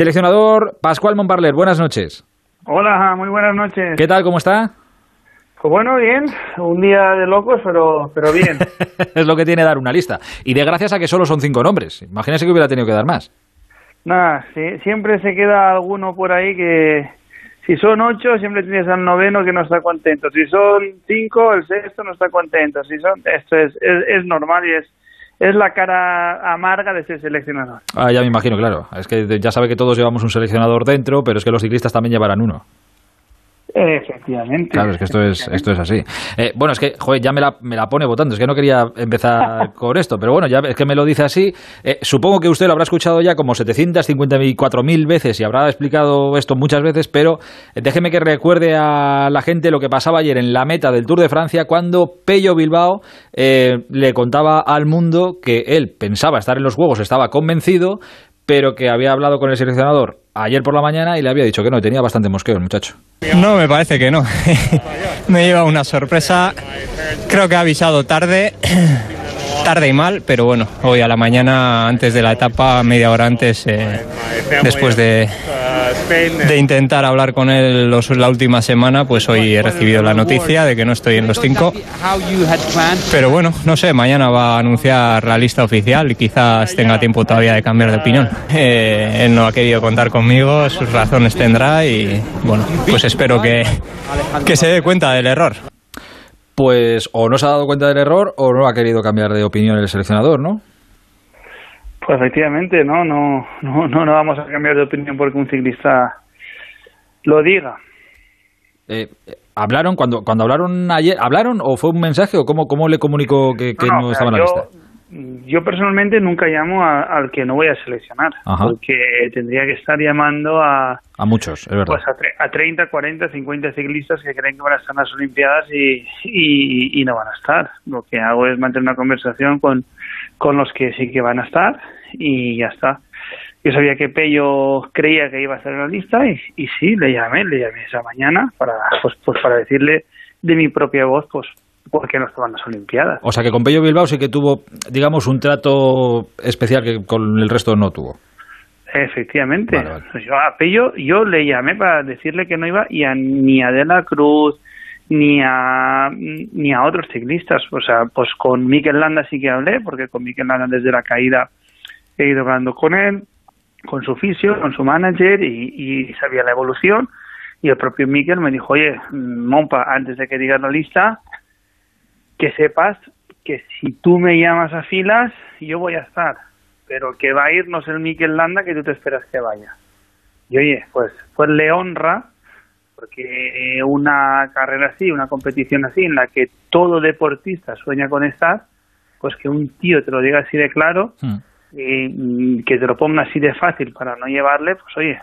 Seleccionador Pascual Monparler, buenas noches. Hola, muy buenas noches. ¿Qué tal? ¿Cómo está? Pues bueno, bien. Un día de locos, pero, pero bien. es lo que tiene dar una lista. Y de gracias a que solo son cinco nombres. Imagínese que hubiera tenido que dar más. Nada, sí, siempre se queda alguno por ahí que, si son ocho, siempre tienes al noveno que no está contento. Si son cinco, el sexto no está contento. Si son, esto es, es, es normal y es, es la cara amarga de ser seleccionador. Ah, ya me imagino, claro. Es que ya sabe que todos llevamos un seleccionador dentro, pero es que los ciclistas también llevarán uno. Efectivamente. Claro, es que esto es, esto es así. Eh, bueno, es que, joder, ya me la, me la pone votando. Es que no quería empezar con esto, pero bueno, ya es que me lo dice así. Eh, supongo que usted lo habrá escuchado ya como 754.000 veces y habrá explicado esto muchas veces, pero eh, déjeme que recuerde a la gente lo que pasaba ayer en la meta del Tour de Francia cuando Pello Bilbao le contaba al mundo que él pensaba estar en los Juegos, estaba convencido, pero que había hablado con el seleccionador ayer por la mañana y le había dicho que no, tenía bastante mosqueo el muchacho. No, me parece que no. me lleva una sorpresa. Creo que ha avisado tarde, tarde y mal, pero bueno, hoy a la mañana, antes de la etapa, media hora antes, eh, después de, de intentar hablar con él los, la última semana, pues hoy he recibido la noticia de que no estoy en los cinco. Pero bueno, no sé, mañana va a anunciar la lista oficial y quizás tenga tiempo todavía de cambiar de opinión. Eh, él no ha querido contar conmigo, sus razones tendrá y bueno, pues espero que, que se dé cuenta del error. Pues o no se ha dado cuenta del error o no ha querido cambiar de opinión el seleccionador, ¿no? Pues efectivamente, no, no, no, no, vamos a cambiar de opinión porque un ciclista lo diga. Eh, ¿Hablaron cuando cuando hablaron ayer? ¿Hablaron o fue un mensaje o cómo, cómo le comunicó que, que no, estaba en la lista? Yo personalmente nunca llamo al que no voy a seleccionar, porque tendría que estar llamando a... A muchos, es verdad. Pues a, 30, 40, 50 ciclistas que creen que van a estar en las Olimpiadas y, y, y no van a estar. Lo que hago es mantener una conversación con, con los que sí que van a estar y ya está. Yo sabía que Pello creía que iba a estar en la lista y, y sí, le llamé, le llamé esa mañana para, pues, pues para decirle de mi propia voz, pues porque no estaban las Olimpiadas. O sea que con Pello Bilbao sí que tuvo, digamos, un trato especial que con el resto no tuvo. Efectivamente. Pues yo a Pello yo le llamé para decirle que no iba y a, ni a De la Cruz ni a ni a otros ciclistas. O sea, pues con Mikel Landa sí que hablé, porque con Mikel Landa desde la caída he ido hablando con él, con su fisio, con su manager y, sabía la evolución. Y el propio Mikel me dijo, oye, Mompa, antes de que digas la lista, que sepas que si tú me llamas a filas, yo voy a estar, pero que va a ir no es el Mikel Landa que tú te esperas que vaya. Y oye, pues, pues le honra, porque una carrera así, una competición así, en la que todo deportista sueña con estar, pues que un tío te lo diga así de claro, hmm. y que te lo ponga así de fácil para no llevarle, pues oye,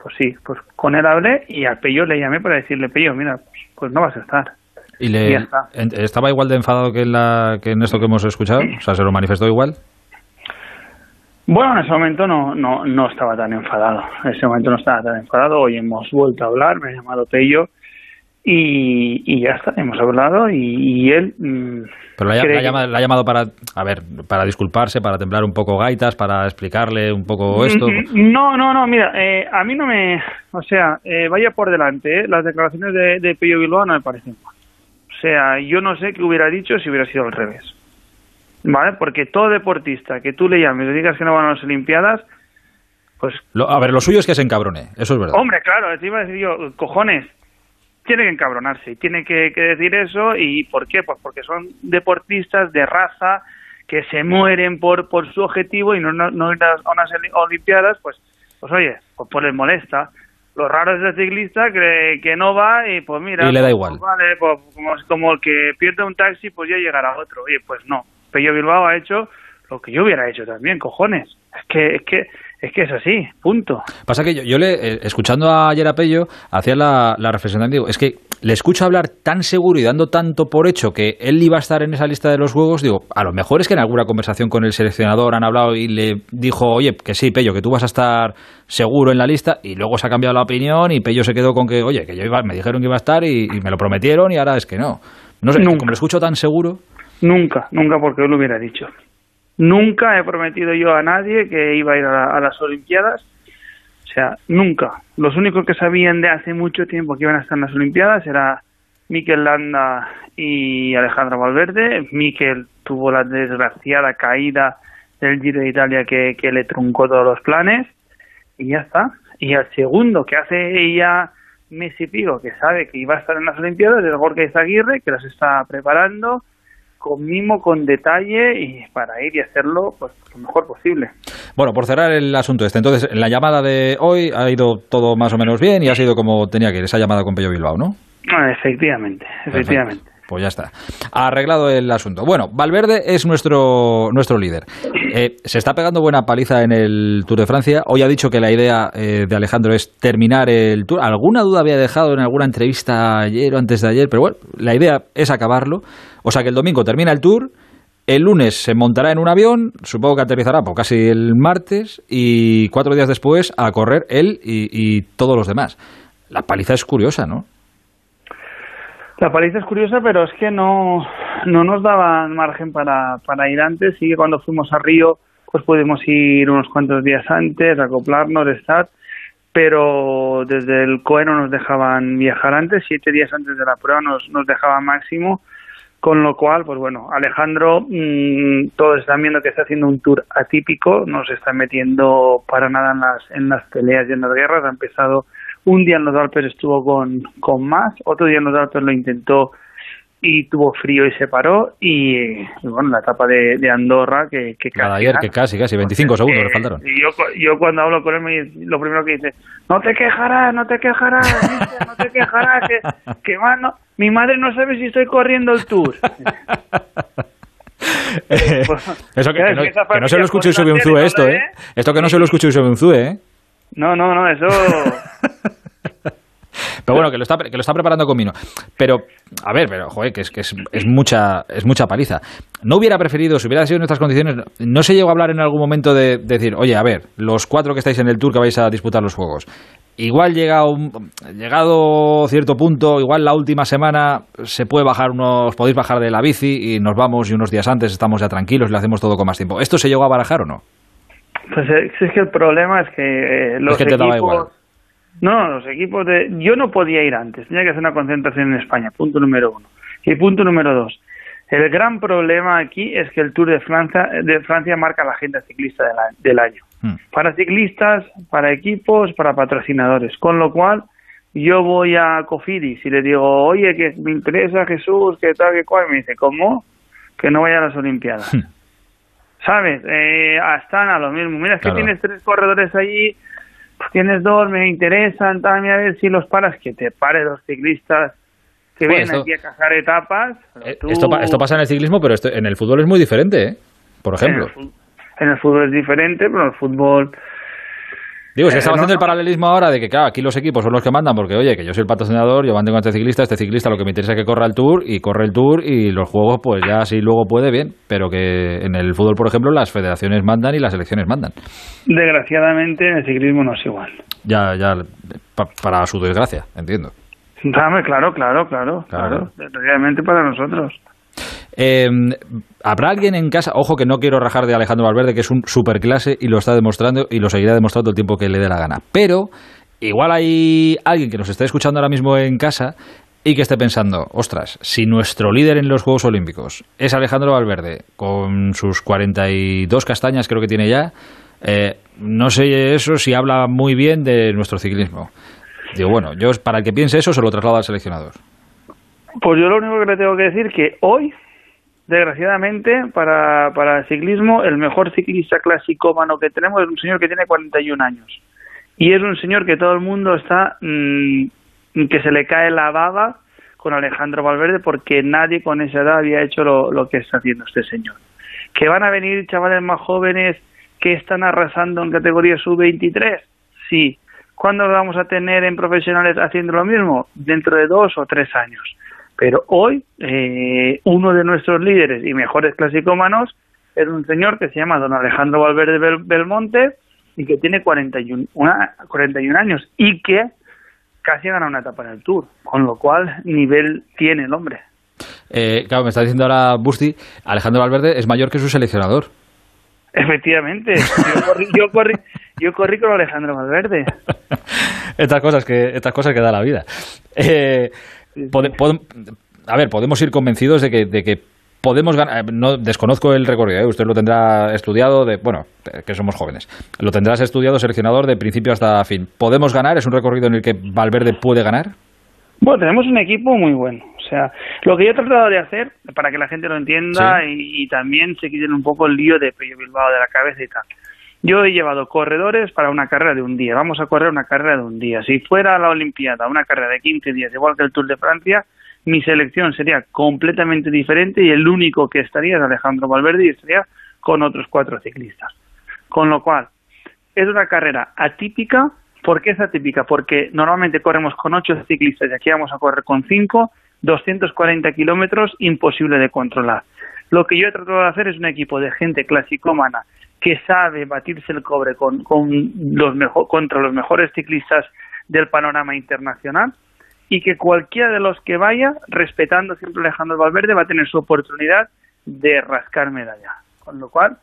pues sí, pues con él hablé y al Pello le llamé para decirle, Pello, mira, pues, pues no vas a estar. ¿Y le, estaba igual de enfadado que en, la, que en esto que hemos escuchado? O sea, ¿se lo manifestó igual? Bueno, en ese momento no, no, no estaba tan enfadado. En ese momento no estaba tan enfadado. Hoy hemos vuelto a hablar, me ha llamado Tello y, y ya está, hemos hablado y, él... Mm, Pero la, ha llamado para, a ver, para disculparse, para temblar un poco gaitas, para explicarle un poco esto. No, no, no, mira, eh, a mí no me... O sea, eh, vaya por delante, eh, las declaraciones de, de Pello Bilbao no me parecen mal. O sea, yo no sé qué hubiera dicho si hubiera sido al revés. ¿Vale? Porque todo deportista que tú le llames y le digas que no van a las Olimpiadas, pues... a ver, lo suyo es que se encabrone, eso es verdad. Hombre, claro, te iba a decir yo, cojones, tiene que encabronarse, tiene que, decir eso, ¿y por qué? Pues porque son deportistas de raza que se mueren por, por su objetivo y no, no, no ir a unas Olimpiadas, pues, pues oye, pues, pues les molesta lo raro es el ciclista que, que no va y pues mira, y le da igual. Pues vale, pues como, como el que pierde un taxi, pues ya llegará otro. Oye, pues no. Pello Bilbao ha hecho lo que yo hubiera hecho también, cojones. Es que, es que, es que es así, punto. Pasa que yo, yo le, eh, escuchando ayer a Pello, hacía la, la reflexión, digo, es que le escucho hablar tan seguro y dando tanto por hecho que él iba a estar en esa lista de los juegos, digo, a lo mejor es que en alguna conversación con el seleccionador han hablado y le dijo, oye, que sí, Pello, que tú vas a estar seguro en la lista, y luego se ha cambiado la opinión y Pello se quedó con que, oye, que yo iba, me dijeron que iba a estar y, me lo prometieron y ahora es que no. No sé, como lo escucho tan seguro. Nunca, nunca porque él lo hubiera dicho. Nunca he prometido yo a nadie que iba a ir a las Olimpiadas O sea, nunca. Los únicos que sabían de hace mucho tiempo que iban a estar en las Olimpiadas era Mikel Landa y Alejandro Valverde. Mikel tuvo la desgraciada caída del Giro de Italia que, le truncó todos los planes y ya está. Y el segundo que hace ella mes y pico que sabe que iba a estar en las Olimpiadas es Gorka Izaguirre, que las está preparando con mimo, con detalle y para ir y hacerlo pues, lo mejor posible. Bueno, por cerrar el asunto este, entonces, en la llamada de hoy ha ido todo más o menos bien y ha sido como tenía que ir, esa llamada con Pello Bilbao, ¿no? Ah, efectivamente, efectivamente. Pues ya está. Arreglado el asunto. Bueno, Valverde es nuestro, nuestro líder. Eh, se está pegando buena paliza en el Tour de Francia. Hoy ha dicho que la idea eh, de Alejandro es terminar el Tour. Alguna duda había dejado en alguna entrevista ayer o antes de ayer, pero bueno, la idea es acabarlo. O sea que el domingo termina el Tour. El lunes se montará en un avión, supongo que aterrizará por casi el martes, y cuatro días después a correr él y todos los demás. La paliza es curiosa, ¿no? La paliza es curiosa, pero es que no, no nos daban margen para, para ir antes. Sí cuando fuimos a Río, pues pudimos ir unos cuantos días antes, acoplarnos, estar, pero desde el COE no nos dejaban viajar antes, siete días antes de la prueba nos, nos dejaban máximo, con lo cual, pues bueno, Alejandro, mmm, todos están viendo que está haciendo un tour atípico, no se está metiendo para nada en las, en las peleas y en las guerras, ha empezado un día en los Alpes estuvo con, con más, otro día en los Alpes lo intentó y tuvo frío y se paró y, y bueno la etapa de, de Andorra que, que casi ayer que casi casi 25 pues, segundos eh, le faltaron y yo, yo cuando hablo con él me, lo primero que dice no te quejarás no te quejarás no te quejarás que, que mano, mi madre no sabe si estoy corriendo el tour eh, eso que, que, no, que no se lo escuche sobre un ZUE esto, ¿eh? Esto que no se lo escuche sobre un ZUE, ¿eh? No, no, no, eso... Pero bueno, que lo está, que lo está preparando Comino. Pero, a ver, pero, joder, que es, que es, es, mucha, es mucha paliza. ¿No hubiera preferido, si hubiera sido en nuestras condiciones, no se llegó a hablar en algún momento de, de decir, oye, a ver, los cuatro que estáis en el tour que vais a disputar los juegos, igual llega un, llegado cierto punto, igual la última semana se puede bajar unos, podéis bajar de la bici y nos vamos y unos días antes estamos ya tranquilos y le hacemos todo con más tiempo. ¿Esto se llegó a barajar o no? Pues eh, es que el problema es que eh, los es que te equipos... No, los equipos de... Yo no podía ir antes, tenía que hacer una concentración en España, punto número uno. Y punto número dos, el gran problema aquí es que el Tour de Francia, de Francia marca la agenda ciclista del, del año. Hmm. Para ciclistas, para equipos, para patrocinadores. Con lo cual, yo voy a Cofidis y le digo, oye, que me interesa Jesús, que tal, que cual. Me dice, ¿cómo? Que no vaya a las Olimpiadas. Hmm. ¿Sabes? Eh, están a lo mismo. Mira, es que tienes tres corredores allí, tienes dos, me interesan, también a ver si los paras, que te pare los ciclistas que Bueno, vienen esto- aquí a cazar etapas. Eh, tú- Esto, esto pasa en el ciclismo, pero esto- en el fútbol es muy diferente, ¿eh? Por en ejemplo. el, en el fútbol es diferente, pero en el fútbol... Digo, está no, haciendo el paralelismo ahora de que, claro, aquí los equipos son los que mandan, porque, oye, que yo soy el patrocinador, yo mantengo a este ciclista, este ciclista lo que me interesa es que corra el Tour, y corre el Tour, y los juegos, pues ya si luego puede, bien, pero que en el fútbol, por ejemplo, las federaciones mandan y las selecciones mandan. Desgraciadamente en el ciclismo no es igual. Ya, ya, pa- para su desgracia, entiendo. Dame, claro, claro, claro, Claro. claro. Realmente para nosotros. Eh, ¿Habrá alguien en casa? Ojo que no quiero rajar de Alejandro Valverde, que es un superclase y lo está demostrando y lo seguirá demostrando el tiempo que le dé la gana. Pero igual hay alguien que nos esté escuchando ahora mismo en casa y que esté pensando, ostras, si nuestro líder en los Juegos Olímpicos es Alejandro Valverde, con sus 42 castañas creo que tiene ya, eh, no sé eso si habla muy bien de nuestro ciclismo. Digo, bueno, yo para el que piense eso se lo traslado al seleccionador. Pues yo lo único que le tengo que decir que hoy, desgraciadamente, para, para el ciclismo, el mejor ciclista clasicómano que tenemos es un señor que tiene 41 años. Y es un señor que todo el mundo está, mmm, que se le cae la baba con Alejandro Valverde porque nadie con esa edad había hecho lo, lo que está haciendo este señor. Que van a venir chavales más jóvenes que están arrasando en categoría sub-23, sí. ¿Cuándo vamos a tener en profesionales haciendo lo mismo? Dentro de dos o tres años. Pero hoy, eh, uno de nuestros líderes y mejores clasicómanos es un señor que se llama don Alejandro Valverde Bel Belmonte y que tiene 41, una, 41 años y que casi gana una etapa en el Tour, con lo cual nivel tiene el hombre. Eh, claro, me está diciendo ahora Busti, Alejandro Valverde es mayor que su seleccionador. Efectivamente, yo corrí, yo corrí, Yo corrí con Alejandro Valverde. estas cosas que estas cosas que da la vida. Eh, a ver, podemos ir convencidos de que, de que podemos ganar. Eh, no desconozco el recorrido, ¿eh? usted lo tendrá estudiado de, bueno, que somos jóvenes. Lo tendrás estudiado, seleccionador de principio hasta fin. ¿Podemos ganar? ¿Es un recorrido en el que Valverde puede ganar? Bueno, tenemos un equipo muy bueno. O sea, lo que yo he tratado de hacer, para que la gente lo entienda y, también se quiten un poco el lío de Pello Bilbao de la cabeza y tal. Yo he llevado corredores para una carrera de un día. Vamos a correr una carrera de un día. Si fuera la Olimpiada una carrera de 15 días, igual que el Tour de Francia, mi selección sería completamente diferente y el único que estaría es Alejandro Valverde y estaría con otros cuatro ciclistas. Con lo cual, es una carrera atípica. ¿Por qué es atípica? Porque normalmente corremos con ocho ciclistas y aquí vamos a correr con cinco, 240 kilómetros, imposible de controlar. Lo que yo he tratado de hacer es un equipo de gente clasicómana que sabe batirse el cobre con, con los mejor, contra los mejores ciclistas del panorama internacional y que cualquiera de los que vaya, respetando siempre Alejandro Valverde, va a tener su oportunidad de rascar medalla. Con lo cual,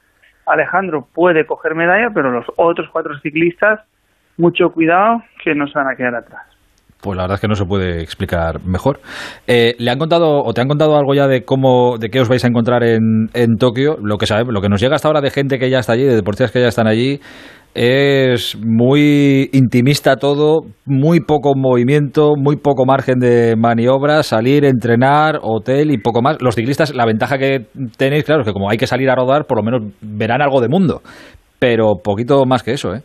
Alejandro puede coger medalla, pero los otros cuatro ciclistas, mucho cuidado que no se van a quedar atrás. Pues la verdad es que no se puede explicar mejor. Eh, ¿Le han contado o te han contado algo ya de cómo, de qué os vais a encontrar en, en Tokio? Lo que sabe, lo que nos llega hasta ahora de gente que ya está allí, de deportistas que ya están allí, es muy intimista todo, muy poco movimiento, muy poco margen de maniobra, salir, entrenar, hotel y poco más. Los ciclistas, la ventaja que tenéis, claro, es que como hay que salir a rodar, por lo menos verán algo de mundo, pero poquito más que eso, ¿eh?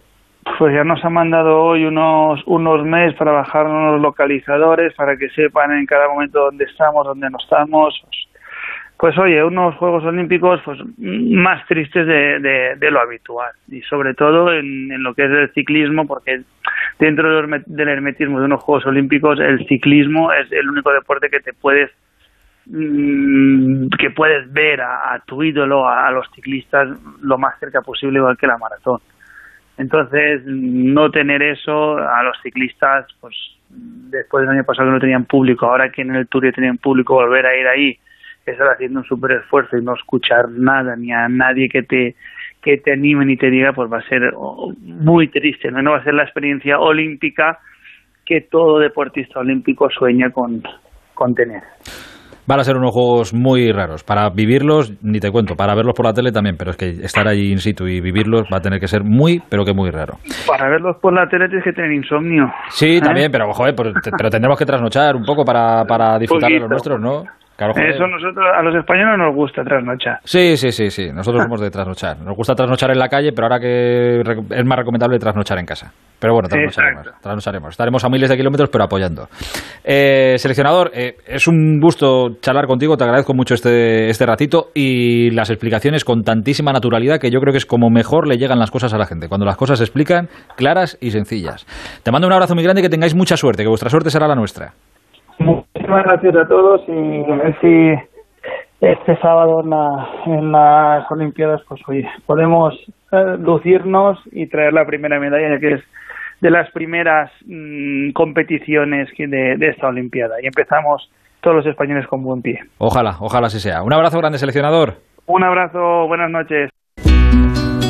Pues ya nos han mandado hoy unos, unos meses para bajar unos localizadores para que sepan en cada momento dónde estamos, dónde no estamos pues oye, unos Juegos Olímpicos pues más tristes de, de, lo habitual y sobre todo en, en, lo que es el ciclismo porque dentro del hermetismo de unos Juegos Olímpicos el ciclismo es el único deporte que te puedes mm, que puedes ver a, tu ídolo, a, los ciclistas lo más cerca posible igual que la maratón. Entonces, no tener eso a los ciclistas, pues después del año pasado que no tenían público, ahora que en el Tour ya tenían público, volver a ir ahí estar haciendo un súper esfuerzo y no escuchar nada ni a nadie que te que te anime ni te diga, pues va a ser muy triste, ¿no? No va a ser la experiencia olímpica que todo deportista olímpico sueña con, con tener. Van a ser unos juegos muy raros. Para vivirlos, ni te cuento, para verlos por la tele también, pero es que estar allí in situ y vivirlos va a tener que ser muy, pero que muy raro. Para verlos por la tele tienes que tener insomnio. Sí, ¿eh? también, pero joder, pues, pero tendremos que trasnochar un poco para, para disfrutar de los nuestros, ¿no? Eso nosotros, a los españoles nos gusta trasnochar. Sí, sí, sí, sí. Nosotros somos de trasnochar. Nos gusta trasnochar en la calle, pero ahora que es más recomendable trasnochar en casa. Pero bueno, trasnocharemos. Estaremos a miles de kilómetros, pero apoyando. Eh, seleccionador, eh, es un gusto charlar contigo. Te agradezco mucho este, este ratito y las explicaciones con tantísima naturalidad que yo creo que es como mejor le llegan las cosas a la gente. Cuando las cosas se explican claras y sencillas. Te mando un abrazo muy grande y que tengáis mucha suerte, que vuestra suerte será la nuestra. Muchísimas gracias a todos y a ver si este sábado en, las Olimpiadas, pues oye, podemos eh, lucirnos y traer la primera medalla, ya que es de las primeras mm, competiciones de, de esta Olimpiada. Y empezamos todos los españoles con buen pie. Ojalá, ojalá así sea. Un abrazo grande, seleccionador. Un abrazo, buenas noches.